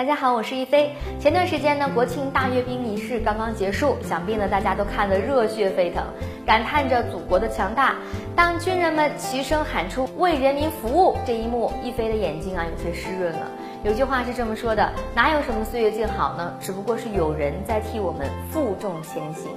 大家好，我是一飞。前段时间呢，国庆大阅兵仪式刚刚结束，想必呢大家都看得热血沸腾，感叹着祖国的强大。当军人们齐声喊出“为人民服务”这一幕，一飞的眼睛啊有些湿润了。有句话是这么说的：哪有什么岁月静好呢？只不过是有人在替我们负重前行。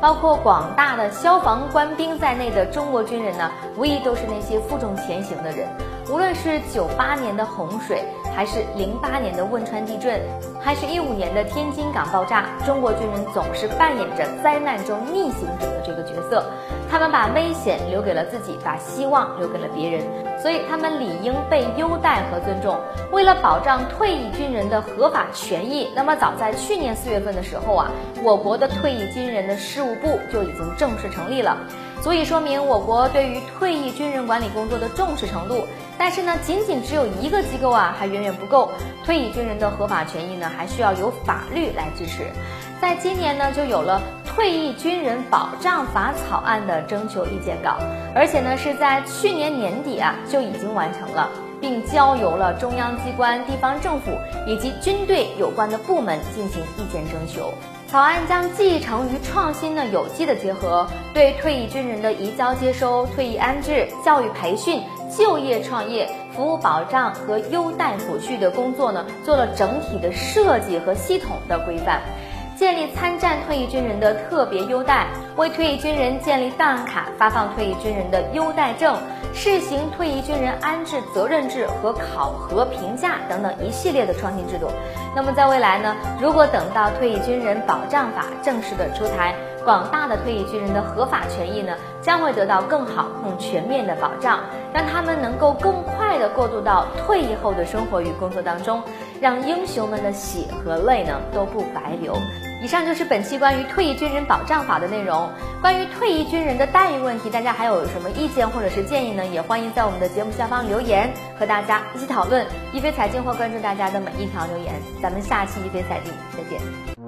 包括广大的消防官兵在内的中国军人呢，无疑都是那些负重前行的人。无论是九八年的洪水，还是零八年的汶川地震，还是一五年的天津港爆炸，中国军人总是扮演着灾难中逆行者的这个角色。他们把危险留给了自己，把希望留给了别人，所以他们理应被优待和尊重。为了保障退役军人的合法权益，那么早在去年四月份的时候啊，我国的退役军人的事务部就已经正式成立了，足以说明我国对于退役军人管理工作的重视程度。但是呢，仅仅只有一个机构啊，还远远不够。退役军人的合法权益呢，还需要有法律来支持。在今年呢，就有了《退役军人保障法》草案的征求意见稿，而且呢，是在去年年底啊就已经完成了，并交由了中央机关、地方政府以及军队有关的部门进行意见征求。草案将继承与创新呢有机的结合，对退役军人的移交接收、退役安置、教育培训。就业创业、服务保障和优待抚恤的工作呢，做了整体的设计和系统的规范，建立参战退役军人的特别优待，为退役军人建立档案卡，发放退役军人的优待证，试行退役军人安置责任制和考核评价等等一系列的创新制度。那么在未来呢，如果等到退役军人保障法正式的出台，广大的退役军人的合法权益呢，将会得到更好、更全面的保障，让他们能够更快地过渡到退役后的生活与工作当中，让英雄们的血和泪呢都不白流。以上就是本期关于退役军人保障法的内容。关于退役军人的待遇问题，大家还有什么意见或者是建议呢？也欢迎在我们的节目下方留言，和大家一起讨论。一飞财经会关注大家的每一条留言，咱们下期一飞财经再见。